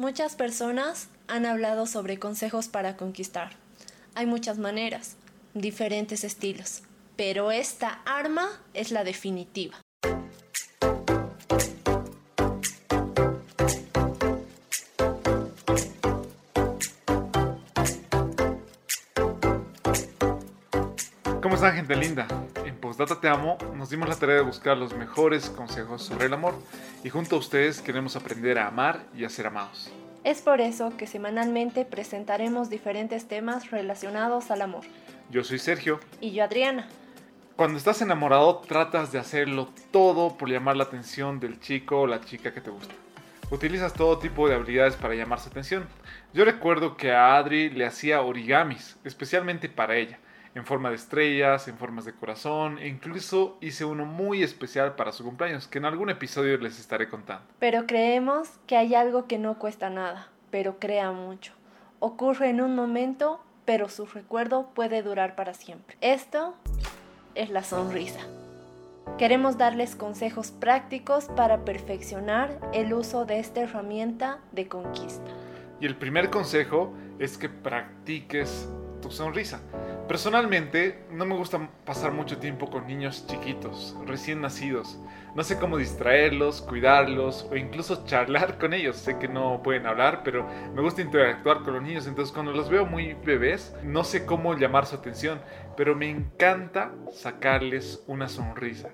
Muchas personas han hablado sobre consejos para conquistar. Hay muchas maneras, diferentes estilos, pero esta arma es la definitiva. ¿Cómo están gente linda? Postdata Te Amo nos dimos la tarea de buscar los mejores consejos sobre el amor y junto a ustedes queremos aprender a amar y a ser amados. Es por eso que semanalmente presentaremos diferentes temas relacionados al amor. Yo soy Sergio. Y yo Adriana. Cuando estás enamorado tratas de hacerlo todo por llamar la atención del chico o la chica que te gusta. Utilizas todo tipo de habilidades para llamar su atención. Yo recuerdo que a Adri le hacía origamis, especialmente para ella en forma de estrellas, en formas de corazón, e incluso hice uno muy especial para su cumpleaños, que en algún episodio les estaré contando. Pero creemos que hay algo que no cuesta nada, pero crea mucho. Ocurre en un momento, pero su recuerdo puede durar para siempre. Esto es la sonrisa. Queremos darles consejos prácticos para perfeccionar el uso de esta herramienta de conquista. Y el primer consejo es que practiques tu sonrisa. Personalmente, no me gusta pasar mucho tiempo con niños chiquitos, recién nacidos. No sé cómo distraerlos, cuidarlos o incluso charlar con ellos. Sé que no pueden hablar, pero me gusta interactuar con los niños. Entonces, cuando los veo muy bebés, no sé cómo llamar su atención, pero me encanta sacarles una sonrisa.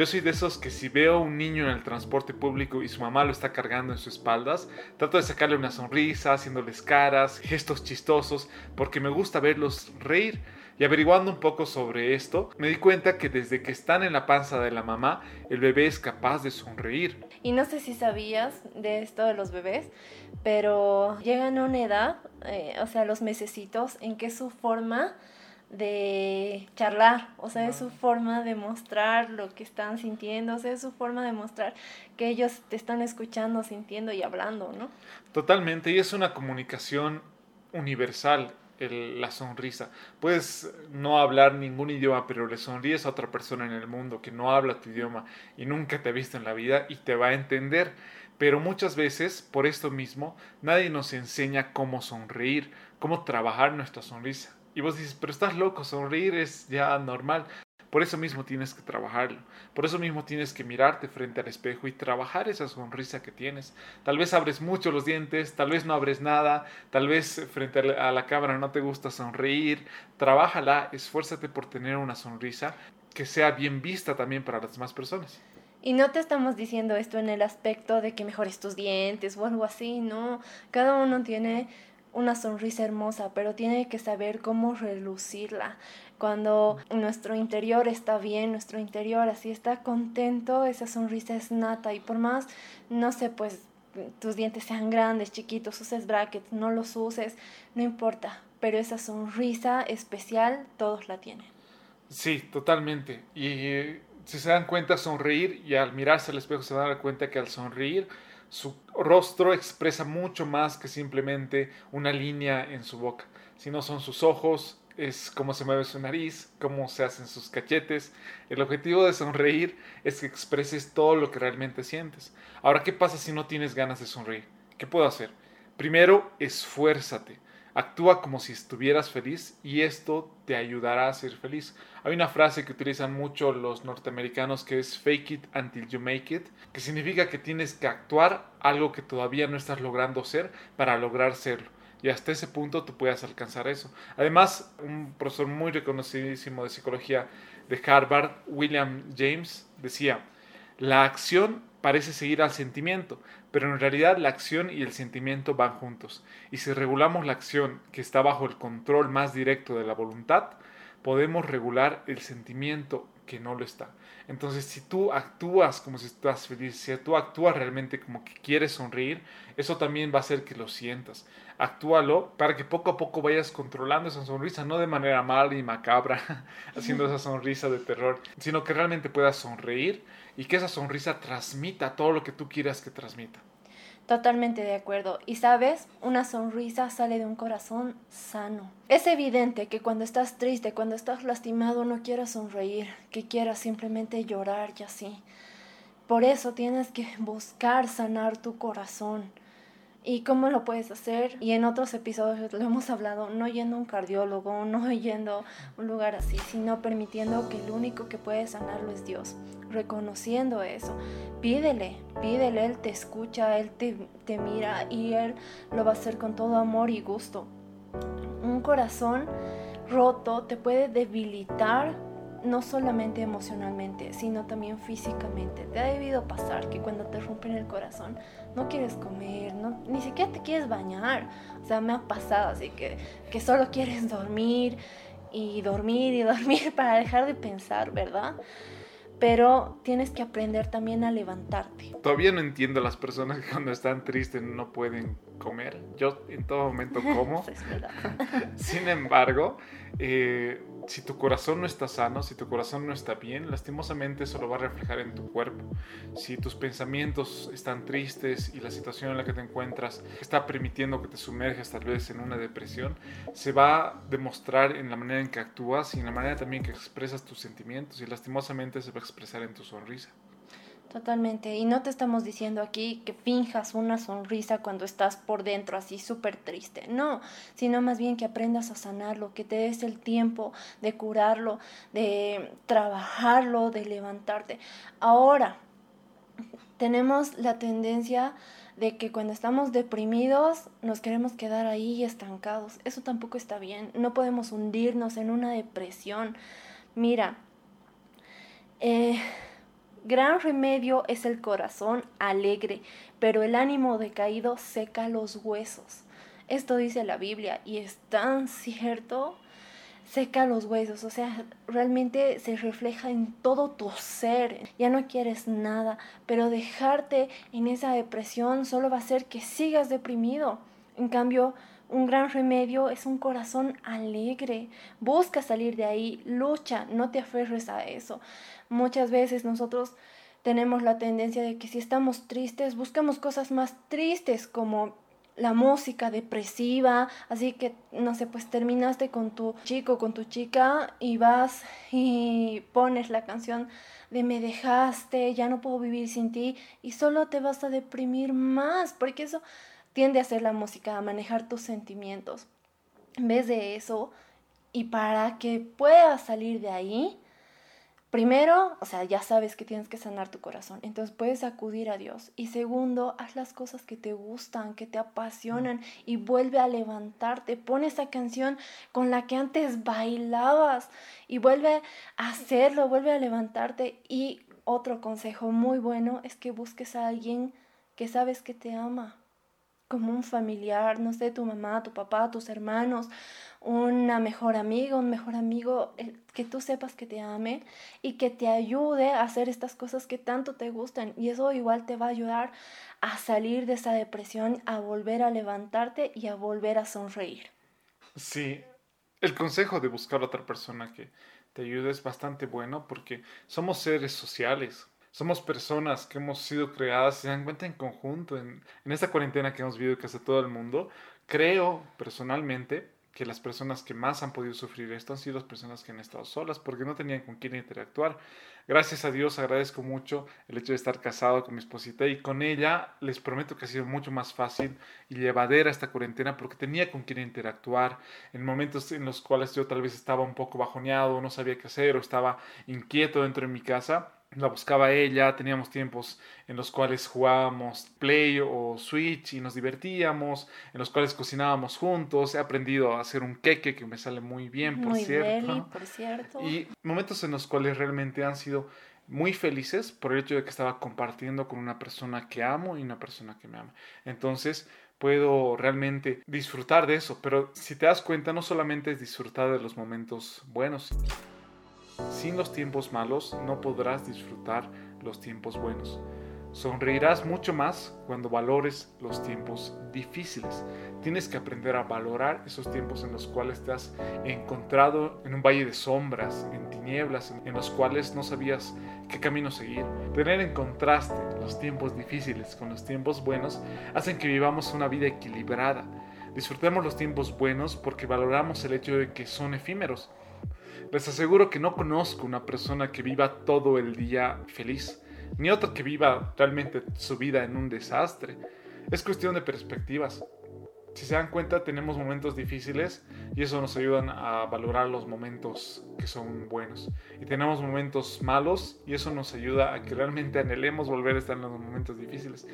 Yo soy de esos que si veo a un niño en el transporte público y su mamá lo está cargando en sus espaldas, trato de sacarle una sonrisa, haciéndoles caras, gestos chistosos, porque me gusta verlos reír. Y averiguando un poco sobre esto, me di cuenta que desde que están en la panza de la mamá, el bebé es capaz de sonreír. Y no sé si sabías de esto de los bebés, pero llegan a una edad, eh, o sea, los mesecitos, en que su forma de charlar, o sea, es su forma de mostrar lo que están sintiendo, o sea, es su forma de mostrar que ellos te están escuchando, sintiendo y hablando, ¿no? Totalmente, y es una comunicación universal. la sonrisa. Puedes no hablar ningún idioma, pero le sonríes a otra persona en el mundo que no habla tu idioma y nunca te ha visto en la vida y te va a entender. Pero muchas veces, por esto mismo, nadie nos enseña cómo sonreír, cómo trabajar nuestra sonrisa. Y vos dices, pero estás loco, sonreír es ya normal. Por eso mismo tienes que trabajarlo. Por eso mismo tienes que mirarte frente al espejo y trabajar esa sonrisa que tienes. Tal vez abres mucho los dientes, tal vez no abres nada, tal vez frente a la cámara no te gusta sonreír. Trabájala, esfuérzate por tener una sonrisa que sea bien vista también para las demás personas. Y no te estamos diciendo esto en el aspecto de que mejores tus dientes o algo así, no. Cada uno tiene una sonrisa hermosa, pero tiene que saber cómo relucirla. Cuando nuestro interior está bien, nuestro interior así está contento, esa sonrisa es nata y por más, no sé, pues tus dientes sean grandes, chiquitos, uses brackets, no los uses, no importa, pero esa sonrisa especial todos la tienen. Sí, totalmente. Y eh, si se dan cuenta, sonreír y al mirarse al espejo se dan cuenta que al sonreír su rostro expresa mucho más que simplemente una línea en su boca, sino son sus ojos, es cómo se mueve su nariz, cómo se hacen sus cachetes. El objetivo de sonreír es que expreses todo lo que realmente sientes. Ahora, ¿qué pasa si no tienes ganas de sonreír? ¿Qué puedo hacer? Primero, esfuérzate. Actúa como si estuvieras feliz y esto te ayudará a ser feliz. Hay una frase que utilizan mucho los norteamericanos que es fake it until you make it, que significa que tienes que actuar algo que todavía no estás logrando ser para lograr serlo. Y hasta ese punto tú puedas alcanzar eso. Además, un profesor muy reconocidísimo de psicología de Harvard, William James, decía, la acción parece seguir al sentimiento, pero en realidad la acción y el sentimiento van juntos. Y si regulamos la acción que está bajo el control más directo de la voluntad, podemos regular el sentimiento que no lo está. Entonces, si tú actúas como si estás feliz, si tú actúas realmente como que quieres sonreír, eso también va a hacer que lo sientas. Actúalo para que poco a poco vayas controlando esa sonrisa, no de manera mala y macabra, haciendo esa sonrisa de terror, sino que realmente puedas sonreír y que esa sonrisa transmita todo lo que tú quieras que transmita. Totalmente de acuerdo. Y sabes, una sonrisa sale de un corazón sano. Es evidente que cuando estás triste, cuando estás lastimado, no quieras sonreír, que quieras simplemente llorar y así. Por eso tienes que buscar sanar tu corazón. ¿Y cómo lo puedes hacer? Y en otros episodios lo hemos hablado, no yendo a un cardiólogo, no yendo a un lugar así, sino permitiendo que el único que puede sanarlo es Dios, reconociendo eso. Pídele, pídele, Él te escucha, Él te, te mira y Él lo va a hacer con todo amor y gusto. Un corazón roto te puede debilitar no solamente emocionalmente, sino también físicamente. Te ha debido pasar que cuando te rompen el corazón no quieres comer, no, ni siquiera te quieres bañar. O sea, me ha pasado así que, que solo quieres dormir y dormir y dormir para dejar de pensar, ¿verdad? Pero tienes que aprender también a levantarte. Todavía no entiendo a las personas que cuando están tristes no pueden comer. Yo en todo momento como. Sin embargo, eh, si tu corazón no está sano, si tu corazón no está bien, lastimosamente eso lo va a reflejar en tu cuerpo. Si tus pensamientos están tristes y la situación en la que te encuentras está permitiendo que te sumerges tal vez en una depresión, se va a demostrar en la manera en que actúas y en la manera también que expresas tus sentimientos y lastimosamente se va a expresar en tu sonrisa. Totalmente. Y no te estamos diciendo aquí que finjas una sonrisa cuando estás por dentro así súper triste. No, sino más bien que aprendas a sanarlo, que te des el tiempo de curarlo, de trabajarlo, de levantarte. Ahora, tenemos la tendencia de que cuando estamos deprimidos nos queremos quedar ahí estancados. Eso tampoco está bien. No podemos hundirnos en una depresión. Mira, eh, Gran remedio es el corazón alegre, pero el ánimo decaído seca los huesos. Esto dice la Biblia y es tan cierto. Seca los huesos, o sea, realmente se refleja en todo tu ser. Ya no quieres nada, pero dejarte en esa depresión solo va a hacer que sigas deprimido. En cambio, un gran remedio es un corazón alegre. Busca salir de ahí, lucha, no te aferres a eso. Muchas veces nosotros tenemos la tendencia de que si estamos tristes, buscamos cosas más tristes como la música depresiva, así que no sé, pues terminaste con tu chico, con tu chica y vas y pones la canción de me dejaste, ya no puedo vivir sin ti y solo te vas a deprimir más, porque eso tiende a hacer la música, a manejar tus sentimientos. En vez de eso, y para que puedas salir de ahí, primero, o sea, ya sabes que tienes que sanar tu corazón, entonces puedes acudir a Dios. Y segundo, haz las cosas que te gustan, que te apasionan y vuelve a levantarte. Pon esa canción con la que antes bailabas y vuelve a hacerlo, vuelve a levantarte. Y otro consejo muy bueno es que busques a alguien que sabes que te ama, como un familiar, no sé, tu mamá, tu papá, tus hermanos, una mejor amiga, un mejor amigo, que tú sepas que te ame y que te ayude a hacer estas cosas que tanto te gustan. Y eso igual te va a ayudar a salir de esa depresión, a volver a levantarte y a volver a sonreír. Sí, el consejo de buscar a otra persona que te ayude es bastante bueno porque somos seres sociales. Somos personas que hemos sido creadas, se dan cuenta en conjunto, en, en esta cuarentena que hemos vivido casi todo el mundo. Creo personalmente que las personas que más han podido sufrir esto han sido las personas que han estado solas porque no tenían con quién interactuar. Gracias a Dios agradezco mucho el hecho de estar casado con mi esposita y con ella les prometo que ha sido mucho más fácil y llevadera esta cuarentena porque tenía con quién interactuar en momentos en los cuales yo tal vez estaba un poco bajoneado, no sabía qué hacer o estaba inquieto dentro de mi casa la buscaba ella, teníamos tiempos en los cuales jugábamos Play o Switch y nos divertíamos, en los cuales cocinábamos juntos, he aprendido a hacer un queque que me sale muy bien, por, cierto. por cierto. Y momentos en los cuales realmente han sido muy felices por el hecho de que estaba compartiendo con una persona que amo y una persona que me ama. Entonces, puedo realmente disfrutar de eso, pero si te das cuenta, no solamente es disfrutar de los momentos buenos, sin los tiempos malos no podrás disfrutar los tiempos buenos. Sonreirás mucho más cuando valores los tiempos difíciles. Tienes que aprender a valorar esos tiempos en los cuales te encontrado en un valle de sombras, en tinieblas, en los cuales no sabías qué camino seguir. Tener en contraste los tiempos difíciles con los tiempos buenos hacen que vivamos una vida equilibrada. Disfrutemos los tiempos buenos porque valoramos el hecho de que son efímeros les aseguro que no conozco una persona que viva todo el día feliz, ni otra que viva realmente su vida en un desastre. Es cuestión de perspectivas. Si se dan cuenta, tenemos momentos difíciles y eso nos ayuda a valorar los momentos que son buenos. Y tenemos momentos malos y eso nos ayuda a que realmente anhelemos volver a estar en los momentos difíciles.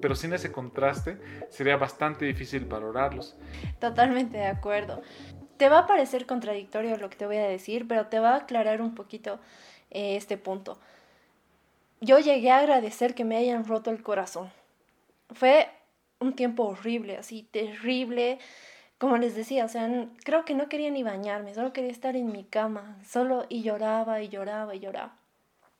Pero sin ese contraste sería bastante difícil valorarlos. Totalmente de acuerdo. Te va a parecer contradictorio lo que te voy a decir, pero te va a aclarar un poquito eh, este punto. Yo llegué a agradecer que me hayan roto el corazón. Fue un tiempo horrible, así terrible. Como les decía, o sea, creo que no quería ni bañarme, solo quería estar en mi cama, solo y lloraba y lloraba y lloraba.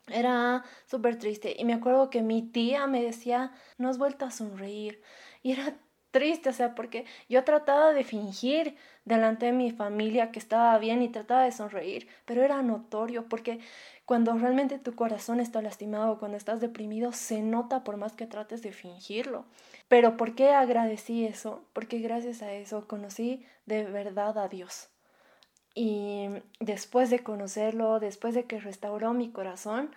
Era súper triste y me acuerdo que mi tía me decía, no has vuelto a sonreír. Y era triste, o sea, porque yo trataba de fingir delante de mi familia que estaba bien y trataba de sonreír, pero era notorio porque cuando realmente tu corazón está lastimado, cuando estás deprimido, se nota por más que trates de fingirlo. Pero ¿por qué agradecí eso? Porque gracias a eso conocí de verdad a Dios. Y después de conocerlo, después de que restauró mi corazón,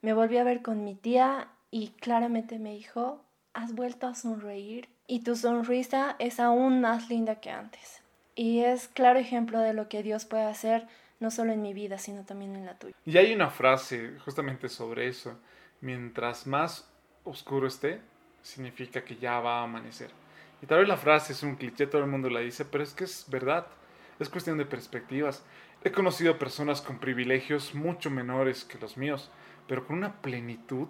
me volví a ver con mi tía y claramente me dijo, has vuelto a sonreír y tu sonrisa es aún más linda que antes. Y es claro ejemplo de lo que Dios puede hacer, no solo en mi vida, sino también en la tuya. Y hay una frase justamente sobre eso. Mientras más oscuro esté, significa que ya va a amanecer. Y tal vez la frase es un cliché, todo el mundo la dice, pero es que es verdad. Es cuestión de perspectivas. He conocido personas con privilegios mucho menores que los míos, pero con una plenitud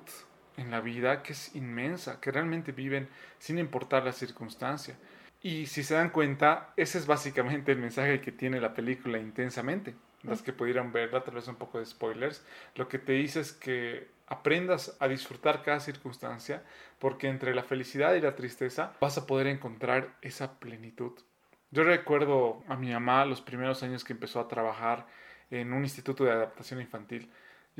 en la vida que es inmensa, que realmente viven sin importar la circunstancia. Y si se dan cuenta, ese es básicamente el mensaje que tiene la película intensamente. Las que pudieran verla, tal vez un poco de spoilers, lo que te dice es que aprendas a disfrutar cada circunstancia, porque entre la felicidad y la tristeza vas a poder encontrar esa plenitud. Yo recuerdo a mi mamá los primeros años que empezó a trabajar en un instituto de adaptación infantil.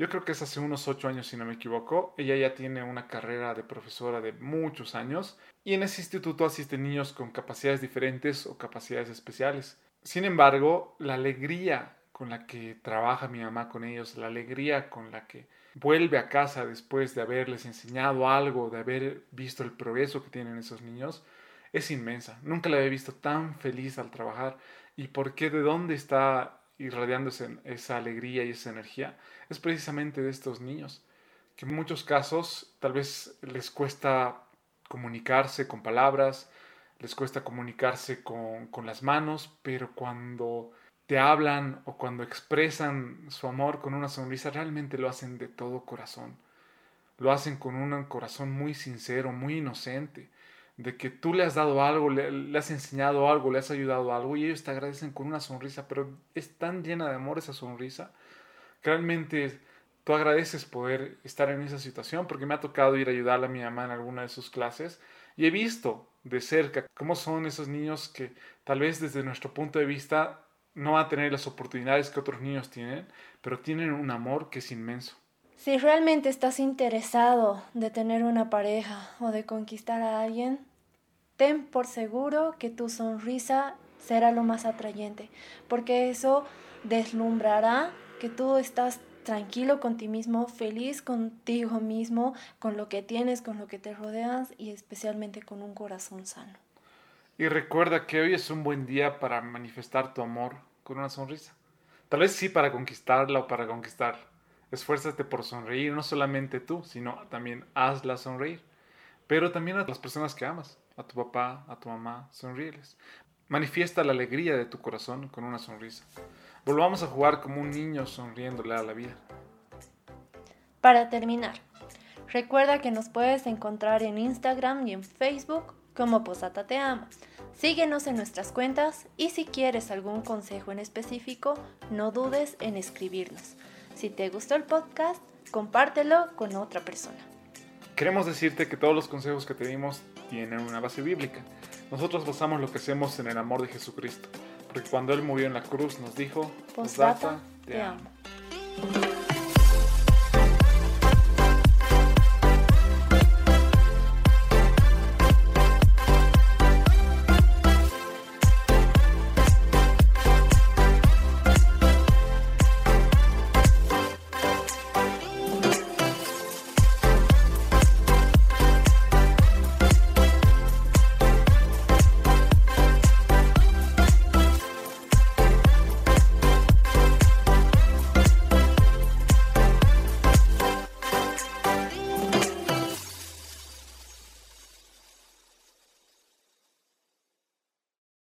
Yo creo que es hace unos ocho años, si no me equivoco. Ella ya tiene una carrera de profesora de muchos años y en ese instituto asisten niños con capacidades diferentes o capacidades especiales. Sin embargo, la alegría con la que trabaja mi mamá con ellos, la alegría con la que vuelve a casa después de haberles enseñado algo, de haber visto el progreso que tienen esos niños, es inmensa. Nunca la había visto tan feliz al trabajar. ¿Y por qué? ¿De dónde está irradiándose esa alegría y esa energía, es precisamente de estos niños, que en muchos casos tal vez les cuesta comunicarse con palabras, les cuesta comunicarse con, con las manos, pero cuando te hablan o cuando expresan su amor con una sonrisa, realmente lo hacen de todo corazón. Lo hacen con un corazón muy sincero, muy inocente de que tú le has dado algo, le, has enseñado algo, le has ayudado algo y ellos te agradecen con una sonrisa, pero es tan llena de amor esa sonrisa que realmente tú agradeces poder estar en esa situación porque me ha tocado ir a ayudarle a mi mamá en alguna de sus clases y he visto de cerca cómo son esos niños que tal vez desde nuestro punto de vista no van a tener las oportunidades que otros niños tienen, pero tienen un amor que es inmenso. Si realmente estás interesado de tener una pareja o de conquistar a alguien, ten por seguro que tu sonrisa será lo más atrayente, porque eso deslumbrará que tú estás tranquilo con ti mismo, feliz contigo mismo, con lo que tienes, con lo que te rodeas y especialmente con un corazón sano. Y recuerda que hoy es un buen día para manifestar tu amor con una sonrisa. Tal vez sí para conquistarla o para conquistar Esfuérzate por sonreír, no solamente tú, sino también hazla sonreír. Pero también a las personas que amas, a tu papá, a tu mamá, sonríeles. Manifiesta la alegría de tu corazón con una sonrisa. Volvamos a jugar como un niño sonriéndole a la vida. Para terminar, recuerda que nos puedes encontrar en Instagram y en Facebook como Posata Te Ama. Síguenos en nuestras cuentas y si quieres algún consejo en específico, no dudes en escribirnos. Si te gustó el podcast, compártelo con otra persona. Queremos decirte que todos los consejos que te dimos tienen una base bíblica. Nosotros basamos lo que hacemos en el amor de Jesucristo, porque cuando Él murió en la cruz nos dijo, Postdata, te amo.